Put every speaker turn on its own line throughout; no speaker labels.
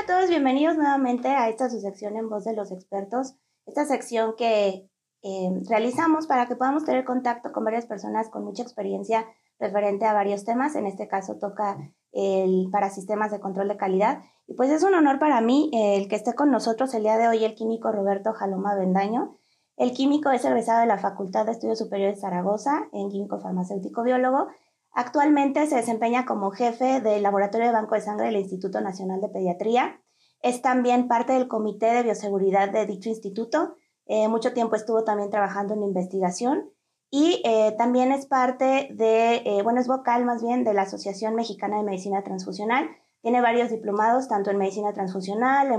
a todos, bienvenidos nuevamente a esta su sección en voz de los expertos, esta sección que eh, realizamos para que podamos tener contacto con varias personas con mucha experiencia referente a varios temas. En este caso toca el para sistemas de control de calidad. Y pues es un honor para mí eh, el que esté con nosotros el día de hoy el químico Roberto Jaloma Bendaño. El químico es egresado de la Facultad de Estudios Superiores de Zaragoza en químico farmacéutico biólogo Actualmente se desempeña como jefe del Laboratorio de Banco de Sangre del Instituto Nacional de Pediatría. Es también parte del Comité de Bioseguridad de dicho instituto. Eh, mucho tiempo estuvo también trabajando en investigación y eh, también es parte de, eh, bueno, es vocal más bien de la Asociación Mexicana de Medicina Transfusional. Tiene varios diplomados, tanto en medicina transfusional,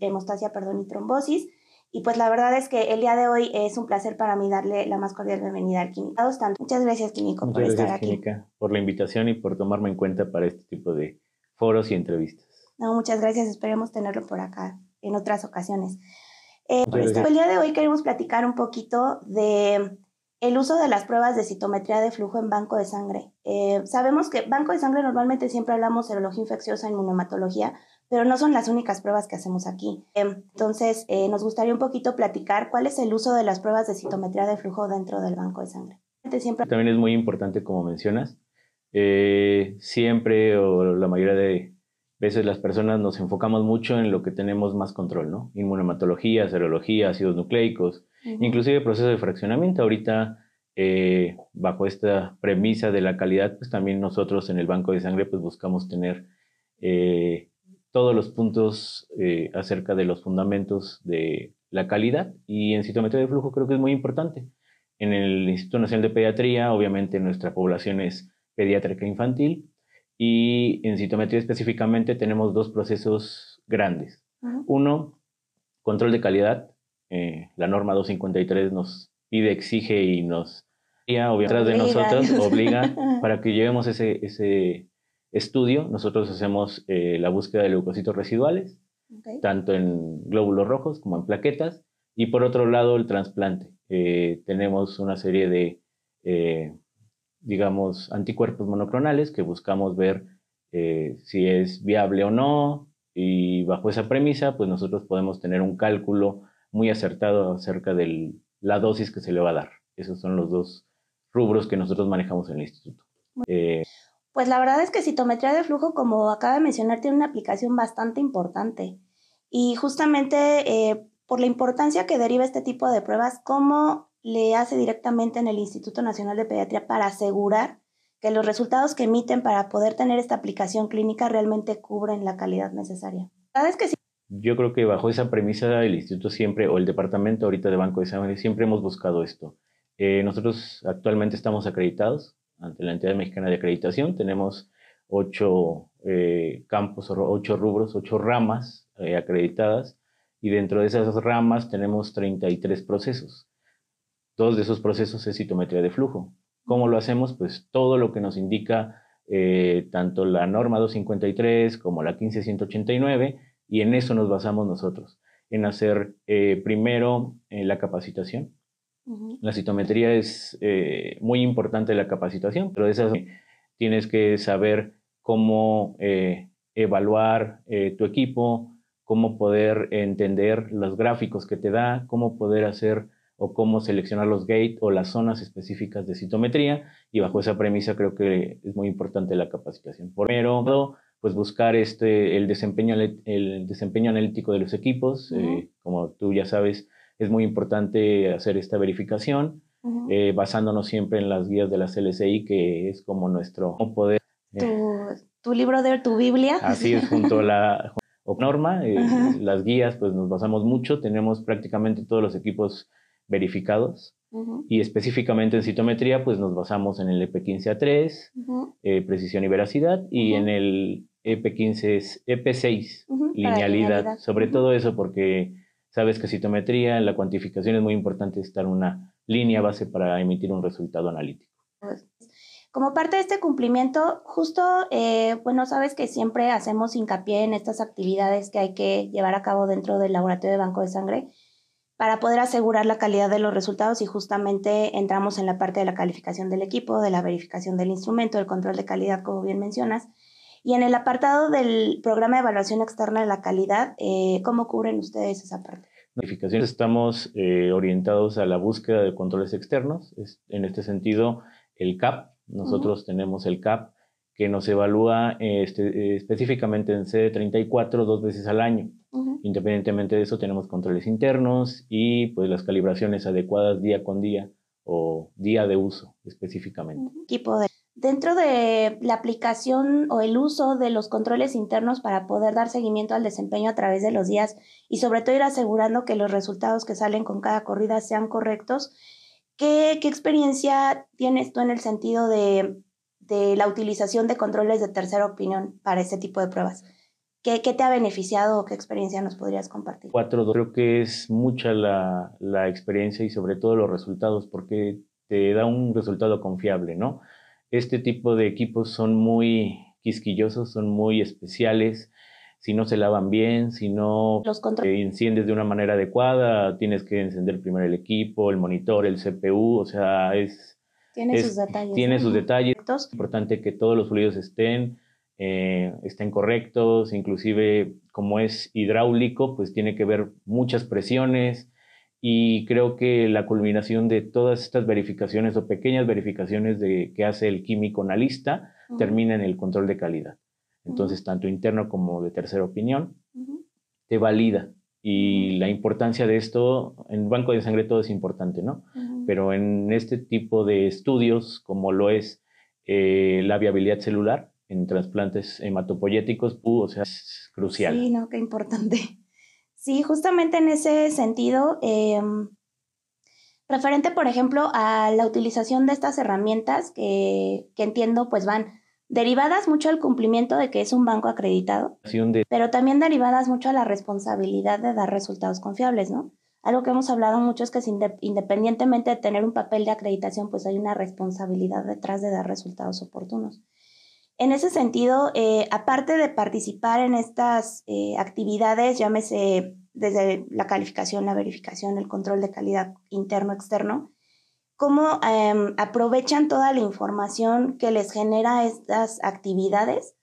hemostasia perdón, y trombosis. Y pues la verdad es que el día de hoy es un placer para mí darle la más cordial bienvenida al Químico. Muchas gracias, Químico,
por estar aquí. Química, por la invitación y por tomarme en cuenta para este tipo de foros y entrevistas.
No, muchas gracias. Esperemos tenerlo por acá en otras ocasiones. Eh, pues, el día de hoy queremos platicar un poquito de el uso de las pruebas de citometría de flujo en banco de sangre. Eh, sabemos que banco de sangre normalmente siempre hablamos serología infecciosa, inmunomatología, pero no son las únicas pruebas que hacemos aquí. Em, entonces, eh, nos gustaría un poquito platicar cuál es el uso de las pruebas de citometría de flujo dentro del banco de sangre.
También es muy importante, como mencionas, eh, siempre o la mayoría de veces las personas nos enfocamos mucho en lo que tenemos más control, ¿no? Inmunomatología, serología, ácidos nucleicos, inclusive proceso de fraccionamiento. Ahorita, eh, bajo esta premisa de la calidad, pues también nosotros en el banco de sangre pues buscamos tener todos los puntos eh, acerca de los fundamentos de la calidad y en citometría de flujo creo que es muy importante. En el Instituto Nacional de Pediatría, obviamente nuestra población es pediátrica infantil y en citometría específicamente tenemos dos procesos grandes. Uno, control de calidad. Eh, la norma 253 nos pide, exige y nos obviamente de nosotros obliga para que llevemos ese, ese estudio, nosotros hacemos eh, la búsqueda de leucocitos residuales, tanto en glóbulos rojos como en plaquetas, y por otro lado el trasplante. Eh, tenemos una serie de, eh, digamos, anticuerpos monoclonales que buscamos ver si es viable o no, y bajo esa premisa, pues nosotros podemos tener un cálculo muy acertado acerca de la dosis que se le va a dar. Esos son los dos rubros que nosotros manejamos en el instituto.
Pues la verdad es que citometría de flujo, como acaba de mencionar, tiene una aplicación bastante importante. Y justamente eh, por la importancia que deriva este tipo de pruebas, ¿cómo le hace directamente en el Instituto Nacional de Pediatría para asegurar que los resultados que emiten para poder tener esta aplicación clínica realmente cubren la calidad necesaria? La verdad es que sí.
Yo creo que bajo esa premisa el instituto siempre, o el departamento ahorita de Banco de Sangre, siempre hemos buscado esto. Eh, nosotros actualmente estamos acreditados ante la entidad mexicana de acreditación. Tenemos ocho eh, campos, ocho rubros, ocho ramas eh, acreditadas y dentro de esas ramas tenemos 33 procesos. Dos de esos procesos es citometría de flujo. ¿Cómo lo hacemos? Pues todo lo que nos indica eh, tanto la norma 253 como la 15189 y en eso nos basamos nosotros, en hacer primero la capacitación, la citometría es eh, muy importante la capacitación, pero de esas tienes que saber cómo eh, evaluar eh, tu equipo, cómo poder entender los gráficos que te da, cómo poder hacer o cómo seleccionar los gates o las zonas específicas de citometría y bajo esa premisa creo que es muy importante la capacitación. Primero, pues buscar este, el, desempeño, el desempeño analítico de los equipos, como tú ya sabes, es muy importante hacer esta verificación, eh, basándonos siempre en las guías de la CLCI, que es como nuestro poder.
Eh, tu, libro de tu Biblia.
Así es, junto a la norma, eh, las guías, pues nos basamos mucho, tenemos prácticamente todos los equipos verificados. Y específicamente en citometría, pues nos basamos en el EP15A3, precisión y veracidad, y en el EP15, EP6, linealidad. Sobre todo eso, porque Sabes que citometría, en la cuantificación es muy importante estar una línea base para emitir un resultado analítico.
Como parte de este cumplimiento, justo, eh, bueno, sabes que siempre hacemos hincapié en estas actividades que hay que llevar a cabo dentro del laboratorio de banco de sangre para poder asegurar la calidad de los resultados y justamente entramos en la parte de la calificación del equipo, de la verificación del instrumento, del control de calidad, como bien mencionas. Y en el apartado del programa de evaluación externa de la calidad, eh, ¿cómo cubren ustedes esa parte?
Notificaciones estamos eh, orientados a la búsqueda de controles externos. en este sentido, el CAP, nosotros tenemos el CAP que nos evalúa este, específicamente en CD34 dos veces al año. Independientemente de eso, tenemos controles internos y pues las calibraciones adecuadas día con día o día de uso específicamente.
Equipo de Dentro de la aplicación o el uso de los controles internos para poder dar seguimiento al desempeño a través de los días y sobre todo ir asegurando que los resultados que salen con cada corrida sean correctos, ¿qué, experiencia tienes tú en el sentido de, la utilización de controles de tercera opinión para este tipo de pruebas? ¿Qué, te ha beneficiado o qué experiencia nos podrías compartir?
Cuatro, creo que es mucha la, la experiencia y sobre todo los resultados porque te da un resultado confiable, ¿no? este tipo de equipos son muy quisquillosos, son muy especiales. Si no se lavan bien, si no enciendes de una manera adecuada, tienes que encender primero el equipo, el monitor, el CPU, o sea, es...
Tiene sus detalles.
Tiene sus detalles. Es importante que todos los fluidos estén, eh, estén correctos, inclusive como es hidráulico, pues tiene que ver muchas presiones, y creo que la culminación de todas estas verificaciones o pequeñas verificaciones de, que hace el químico analista termina en el control de calidad. Entonces, tanto interno como de tercera opinión, te valida. Y la importancia de esto, en banco de sangre todo es importante, ¿no? Pero en este tipo de estudios, como lo es eh, la viabilidad celular en trasplantes hematopoyéticos, o sea, es crucial.
Sí, no, qué importante. Sí, justamente en ese sentido, em, referente, por ejemplo, a la utilización de estas herramientas que, entiendo, pues van derivadas mucho al cumplimiento de que es un banco acreditado, pero también derivadas mucho a la responsabilidad de dar resultados confiables, ¿no? Algo que hemos hablado mucho es que independientemente de tener un papel de acreditación, pues hay una responsabilidad detrás de dar resultados oportunos. En ese sentido, eh, aparte de participar en estas eh, actividades, llámese desde la calificación, la verificación, el control de calidad interno-externo, ¿cómo em, aprovechan toda la información que les genera estas actividades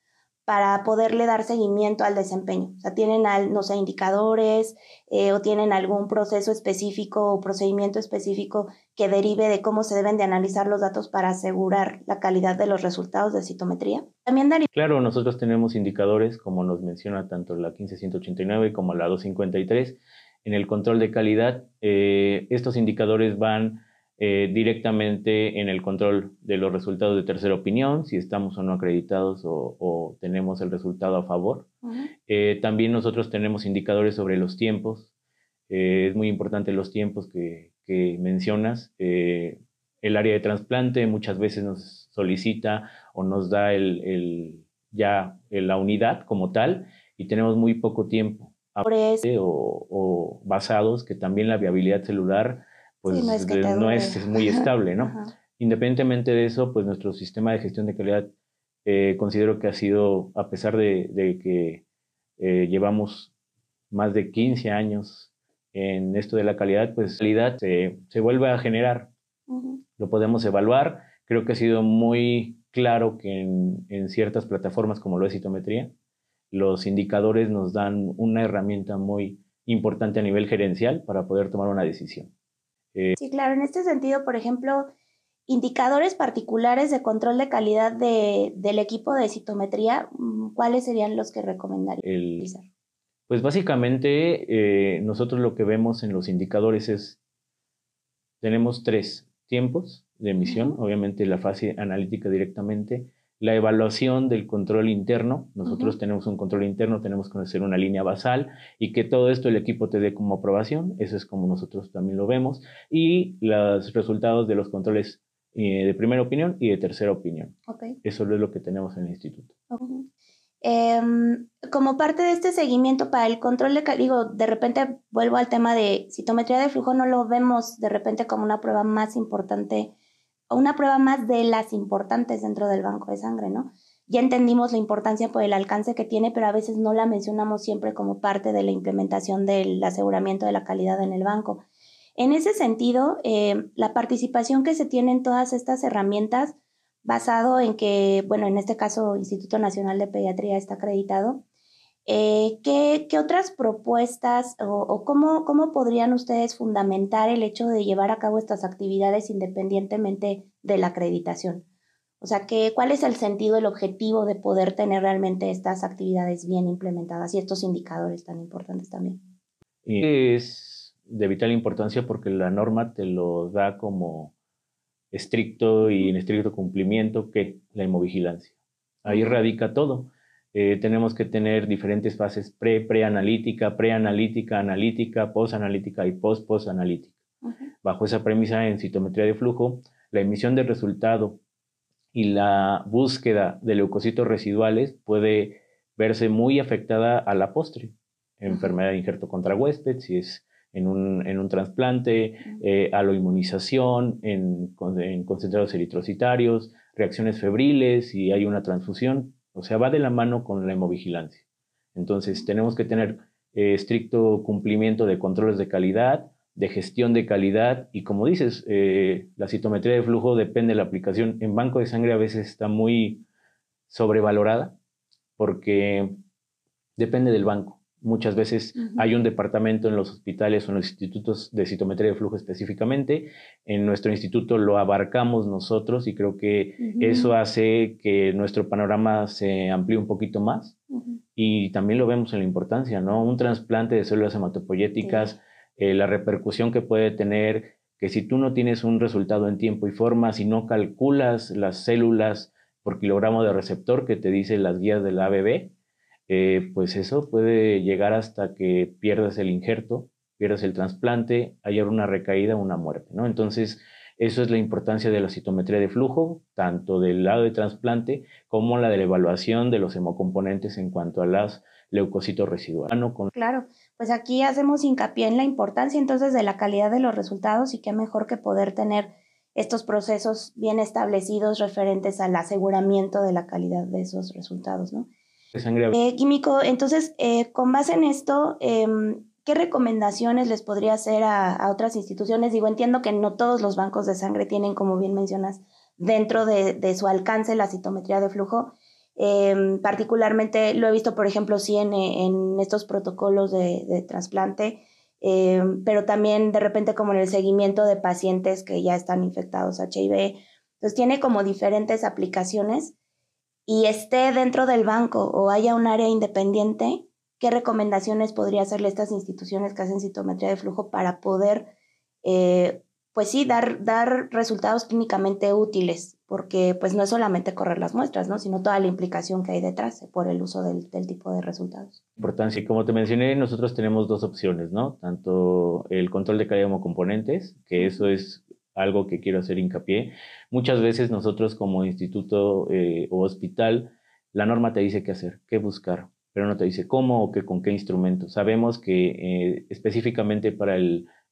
para poderle dar seguimiento al desempeño. O sea, tienen, no sé, indicadores eh, o tienen algún proceso específico o procedimiento específico que derive de cómo se deben de analizar los datos para asegurar la calidad de los resultados de citometría.
También Claro, nosotros tenemos indicadores, como nos menciona tanto la 15189 como la 253. En el control de calidad, eh, estos indicadores van eh, directamente en el control de los resultados de tercera opinión, si estamos o no acreditados o, tenemos el resultado a favor. Eh, también nosotros tenemos indicadores sobre los tiempos. Eh, es muy importante los tiempos que, mencionas. el área de trasplante muchas veces nos solicita o nos da el, ya la unidad como tal y tenemos muy poco tiempo. O, o basados que también la viabilidad celular pues no, es, muy estable, ¿no? Independientemente de eso, pues nuestro sistema de gestión de calidad eh, considero que ha sido, a pesar de, que eh, llevamos más de 15 años en esto de la calidad, pues calidad se, se vuelve a generar. Lo podemos evaluar. Creo que ha sido muy claro que en, en ciertas plataformas como lo es citometría, los indicadores nos dan una herramienta muy importante a nivel gerencial para poder tomar una decisión.
Eh, sí, claro, en este sentido, por ejemplo, indicadores particulares de control de calidad del equipo de citometría, mm, ¿cuáles serían los que recomendaría utilizar?
Pues básicamente eh, nosotros lo que vemos en los indicadores es, tenemos tres tiempos de emisión, obviamente la fase analítica directamente, la evaluación del control interno. Nosotros tenemos un control interno, tenemos que hacer una línea basal y que todo esto el equipo te dé como aprobación. Eso es como nosotros también lo vemos. Y los resultados de los controles eh, de primera opinión y de tercera opinión. Eso es lo que tenemos en el instituto.
Em, como parte de este seguimiento para el control de, digo, de repente vuelvo al tema de citometría de flujo, no lo vemos de repente como una prueba más importante una prueba más de las importantes dentro del banco de sangre, ¿no? Ya entendimos la importancia por el alcance que tiene, pero a veces no la mencionamos siempre como parte de la implementación del aseguramiento de la calidad en el banco. En ese sentido, eh, la participación que se tiene en todas estas herramientas basado en que, bueno, en este caso Instituto Nacional de Pediatría está acreditado. Eh, ¿qué, otras propuestas o, cómo, cómo, podrían ustedes fundamentar el hecho de llevar a cabo estas actividades independientemente de la acreditación? O sea, ¿qué, ¿cuál es el sentido, el objetivo de poder tener realmente estas actividades bien implementadas y estos indicadores tan importantes también?
Es de vital importancia porque la norma te lo da como estricto y en estricto cumplimiento que la hemovigilancia. Ahí radica todo. Eh, tenemos que tener diferentes fases pre, preanalítica, preanalítica, analítica, posanalítica y post-posanalítica. Bajo esa premisa en citometría de flujo, la emisión del resultado y la búsqueda de leucocitos residuales puede verse muy afectada a la postre. Enfermedad de injerto contra huésped, si es en un, en un trasplante, eh, aloinmunización, en, en, concentrados eritrocitarios, reacciones febriles, si hay una transfusión. O sea, va de la mano con la hemovigilancia. Entonces, tenemos que tener eh, estricto cumplimiento de controles de calidad, de gestión de calidad y como dices, eh, la citometría de flujo depende de la aplicación. En banco de sangre a veces está muy sobrevalorada porque depende del banco. Muchas veces hay un departamento en los hospitales o en los institutos de citometría de flujo específicamente. En nuestro instituto lo abarcamos nosotros y creo que eso hace que nuestro panorama se amplíe un poquito más. Y también lo vemos en la importancia, ¿no? Un trasplante de células hematopoyéticas eh, la repercusión que puede tener, que si tú no tienes un resultado en tiempo y forma, si no calculas las células por kilogramo de receptor que te dicen las guías del ABB, eh, pues eso puede llegar hasta que pierdas el injerto, pierdas el trasplante, haya una recaída una muerte, ¿no? Entonces, eso es la importancia de la citometría de flujo, tanto del lado de trasplante como la de la evaluación de los hemocomponentes en cuanto a las leucocitos residuales.
Claro, pues aquí hacemos hincapié en la importancia entonces de la calidad de los resultados y qué mejor que poder tener estos procesos bien establecidos referentes al aseguramiento de la calidad de esos resultados, ¿no? Eh, químico, entonces, eh, con base en esto, em, ¿qué recomendaciones les podría hacer a, otras instituciones? Digo, entiendo que no todos los bancos de sangre tienen, como bien mencionas, dentro de, de su alcance la citometría de flujo, Em, particularmente lo he visto, por ejemplo, sí en, en estos protocolos de, de trasplante, em, pero también de repente como en el seguimiento de pacientes que ya están infectados HIV. Entonces tiene como diferentes aplicaciones y esté dentro del banco o haya un área independiente, ¿qué recomendaciones podría hacerle estas instituciones que hacen citometría de flujo para poder, eh, pues sí, dar, dar resultados clínicamente útiles porque pues no es solamente correr las muestras, ¿no? sino toda la implicación que hay detrás por el uso del, tipo de resultados.
Importancia, como te mencioné, nosotros tenemos dos opciones, ¿no? Tanto el control de calidad como componentes, que eso es algo que quiero hacer hincapié. Muchas veces nosotros como instituto eh, o hospital, la norma te dice qué hacer, qué buscar, pero no te dice cómo o qué, con qué instrumento. Sabemos que eh, específicamente para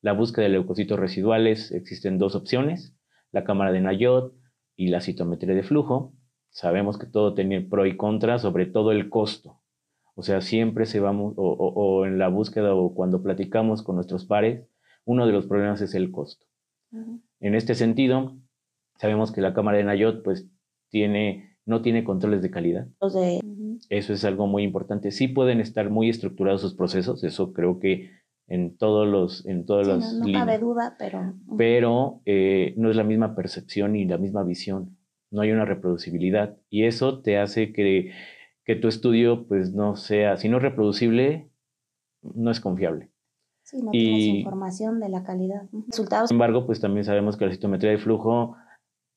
la búsqueda de leucocitos residuales existen dos opciones, la cámara de Nayot, y la citometría de flujo, sabemos que todo tiene pro y contra, sobre todo el costo. O sea, siempre se vamos, o, en la búsqueda o cuando platicamos con nuestros pares, uno de los problemas es el costo. En este sentido, sabemos que la cámara de Nayot, pues, tiene, no tiene controles de calidad. Eso es algo muy importante. Sí pueden estar muy estructurados sus procesos, eso creo que en todos los en todos los
no, cabe duda pero
pero eh, no es la misma percepción ni la misma visión. No hay una reproducibilidad y eso te hace que, que tu estudio pues no sea si no es reproducible no es confiable
sí, no tienes información de la calidad resultados.
Sin embargo pues también sabemos que la citometría de flujo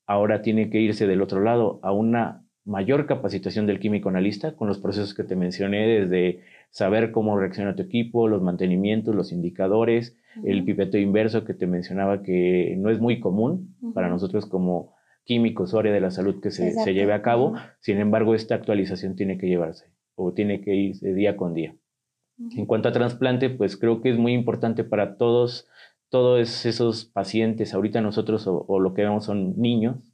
ahora tiene que irse del otro lado a una mayor capacitación del químico analista con los procesos que te mencioné desde saber cómo reacciona tu equipo, los mantenimientos, los indicadores, el pipeto inverso que te mencionaba que no es muy común para nosotros como químicos o área de la salud que se, lleve a cabo. Sin embargo, esta actualización tiene que llevarse o tiene que ir de día con día. En cuanto a trasplante, pues creo que es muy importante para todos, todos esos pacientes, ahorita nosotros o, o lo que vemos son niños,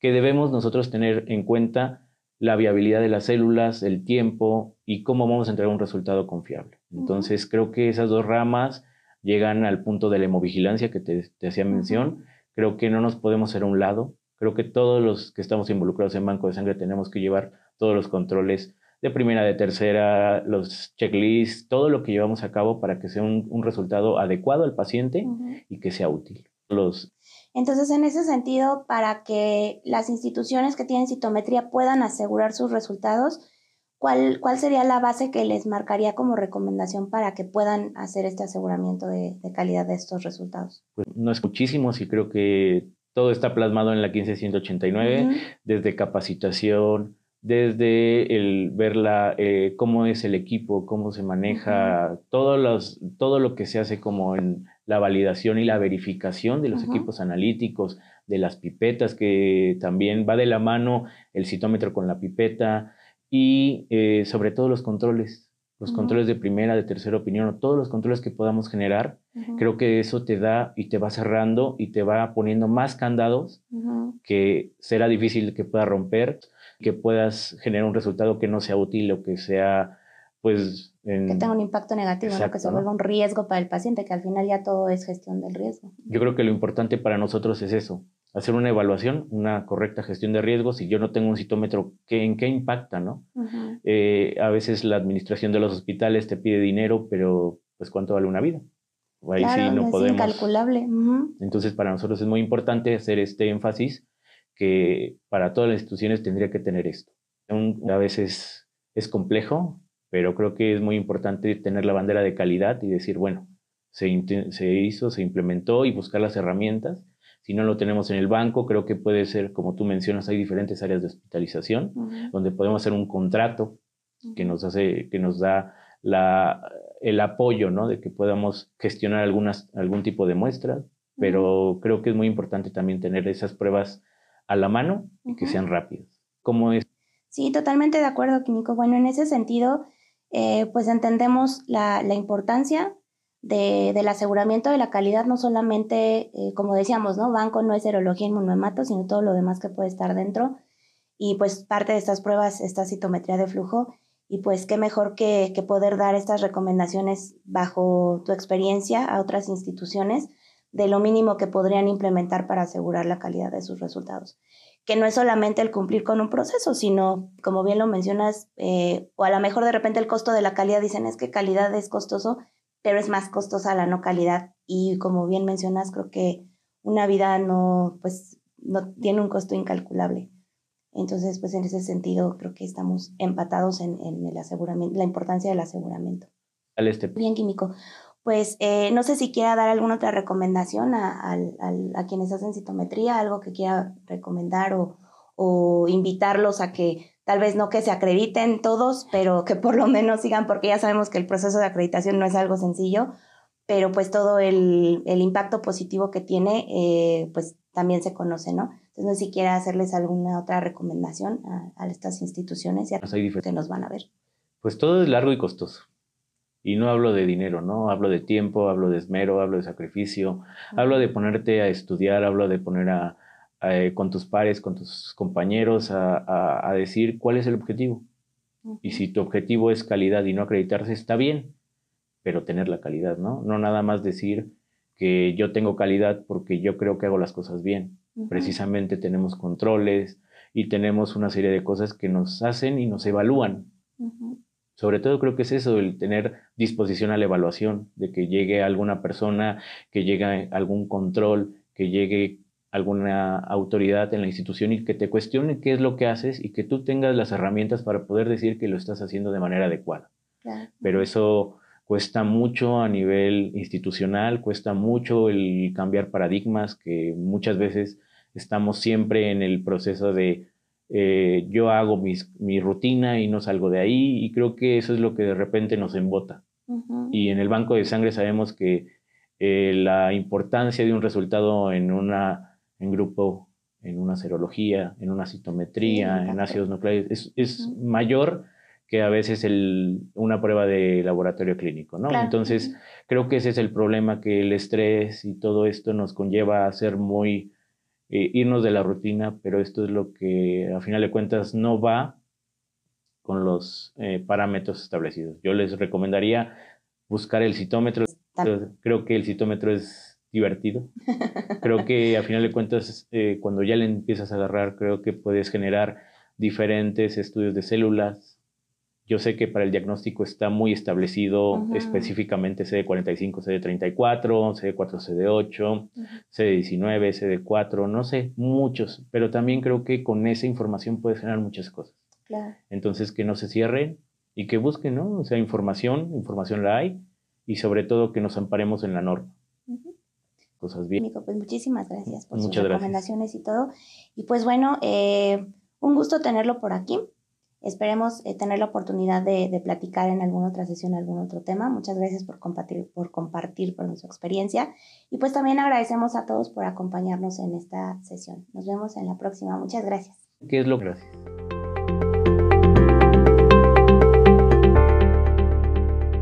que debemos nosotros tener en cuenta la viabilidad de las células, el tiempo y cómo vamos a entregar un resultado confiable. Entonces, creo que esas dos ramas llegan al punto de la hemovigilancia que te, hacía mención. Creo que no nos podemos hacer a un lado. Creo que todos los que estamos involucrados en banco de sangre tenemos que llevar todos los controles de primera, de tercera, los checklists, todo lo que llevamos a cabo para que sea un, resultado adecuado al paciente y que sea útil. Los...
Entonces, en ese sentido, para que las instituciones que tienen citometría puedan asegurar sus resultados, ¿cuál, cuál sería la base que les marcaría como recomendación para que puedan hacer este aseguramiento de, calidad de estos resultados?
Pues no es muchísimo, y creo que todo está plasmado en la 15189, desde capacitación, desde el ver eh, cómo es el equipo, cómo se maneja, todo, los, todo lo que se hace como en la validación y la verificación de los equipos analíticos, de las pipetas, que también va de la mano el citómetro con la pipeta y eh, sobre todo los controles, los controles de primera, de tercera opinión, o todos los controles que podamos generar, creo que eso te da y te va cerrando y te va poniendo más candados que será difícil que pueda romper que puedas generar un resultado que no sea útil o que sea, pues...
que tenga un impacto negativo, que se vuelva un riesgo para el paciente, que al final ya todo es gestión del riesgo.
Yo creo que lo importante para nosotros es eso, hacer una evaluación, una correcta gestión de riesgos. Si yo no tengo un citómetro, ¿qué, ¿en qué impacta? no? Eh, a veces la administración de los hospitales te pide dinero, pero pues ¿cuánto vale una vida?
Ahí sí no es podemos. incalculable.
Entonces, para nosotros es muy importante hacer este énfasis que para todas las instituciones tendría que tener esto. a veces es complejo, pero creo que es muy importante tener la bandera de calidad y decir, bueno, se, hizo, se implementó y buscar las herramientas. Si no lo tenemos en el banco, creo que puede ser, como tú mencionas, hay diferentes áreas de hospitalización donde podemos hacer un contrato que nos hace, que nos da la, el apoyo, ¿no? De que podamos gestionar algunas, algún tipo de muestras, pero creo que es muy importante también tener esas pruebas a la mano y que sean rápidos. ¿Cómo es?
Sí, totalmente de acuerdo, Químico. Bueno, en ese sentido, eh, pues entendemos la, importancia de, del aseguramiento de la calidad, no solamente, eh, como decíamos, ¿no? Banco no es serología inmunohemato, sino todo lo demás que puede estar dentro. Y pues parte de estas pruebas, esta citometría de flujo, y pues qué mejor que, que poder dar estas recomendaciones bajo tu experiencia a otras instituciones de lo mínimo que podrían implementar para asegurar la calidad de sus resultados. Que no es solamente el cumplir con un proceso, sino, como bien lo mencionas, eh, o a lo mejor de repente el costo de la calidad, dicen es que calidad es costoso, pero es más costosa la no calidad. Y como bien mencionas, creo que una vida no, pues, no tiene un costo incalculable. Entonces, pues en ese sentido, creo que estamos empatados en, en el aseguramiento, la importancia del aseguramiento.
Este.
Bien, químico pues eh, no sé si quiera dar alguna otra recomendación a, quienes hacen citometría, algo que quiera recomendar o, o, invitarlos a que tal vez no que se acrediten todos, pero que por lo menos sigan, porque ya sabemos que el proceso de acreditación no es algo sencillo, pero pues todo el, el impacto positivo que tiene, eh, pues también se conoce, ¿no? Entonces no sé si quiera hacerles alguna otra recomendación a, estas instituciones y a pues que nos van a ver.
Pues todo es largo y costoso. Y no hablo de dinero, ¿no? Hablo de tiempo, hablo de esmero, hablo de sacrificio, hablo de ponerte a estudiar, hablo de poner a, eh, con tus pares, con tus compañeros a, decir cuál es el objetivo. Y si tu objetivo es calidad y no acreditarse, está bien, pero tener la calidad, ¿no? No nada más decir que yo tengo calidad porque yo creo que hago las cosas bien. Precisamente tenemos controles y tenemos una serie de cosas que nos hacen y nos evalúan. Sobre todo creo que es eso, el tener disposición a la evaluación, de que llegue alguna persona, que llegue algún control, que llegue alguna autoridad en la institución y que te cuestione qué es lo que haces y que tú tengas las herramientas para poder decir que lo estás haciendo de manera adecuada. Pero eso cuesta mucho a nivel institucional, cuesta mucho el cambiar paradigmas, que muchas veces estamos siempre en el proceso de eh, yo hago mi rutina y no salgo de ahí y creo que eso es lo que de repente nos embota. Y en el banco de sangre sabemos que eh, la importancia de un resultado en, una, en grupo, en una serología, en una citometría, en ácidos nucleares, es, mayor que a veces el, una prueba de laboratorio clínico, ¿no? Entonces, creo que ese es el problema, que el estrés y todo esto nos conlleva a ser muy eh, irnos de la rutina, pero esto es lo que a final de cuentas no va con los eh, parámetros establecidos. Yo les recomendaría buscar el citómetro. Creo que el citómetro es divertido. Creo que a final de cuentas, eh, cuando ya le empiezas a agarrar, creo que puedes generar diferentes estudios de células. Yo sé que para el diagnóstico está muy establecido específicamente CD45, CD34, CD4, CD8, CD19, CD4, no sé, muchos, pero también creo que con esa información puedes generar muchas cosas. Entonces, que no se cierren y que busquen, ¿no? O sea, información, información la hay y sobre todo que nos amparemos en la norma cosas bien.
Pues muchísimas gracias por sus recomendaciones y todo. Y pues bueno, eh, un gusto tenerlo por aquí. Esperemos eh, tener la oportunidad de, platicar en alguna otra sesión, algún otro tema. Muchas gracias por compartir, por compartir por su experiencia. Y pues también agradecemos a todos por acompañarnos en esta sesión. Nos vemos en la próxima. Muchas gracias.
¿Qué es lo gracias?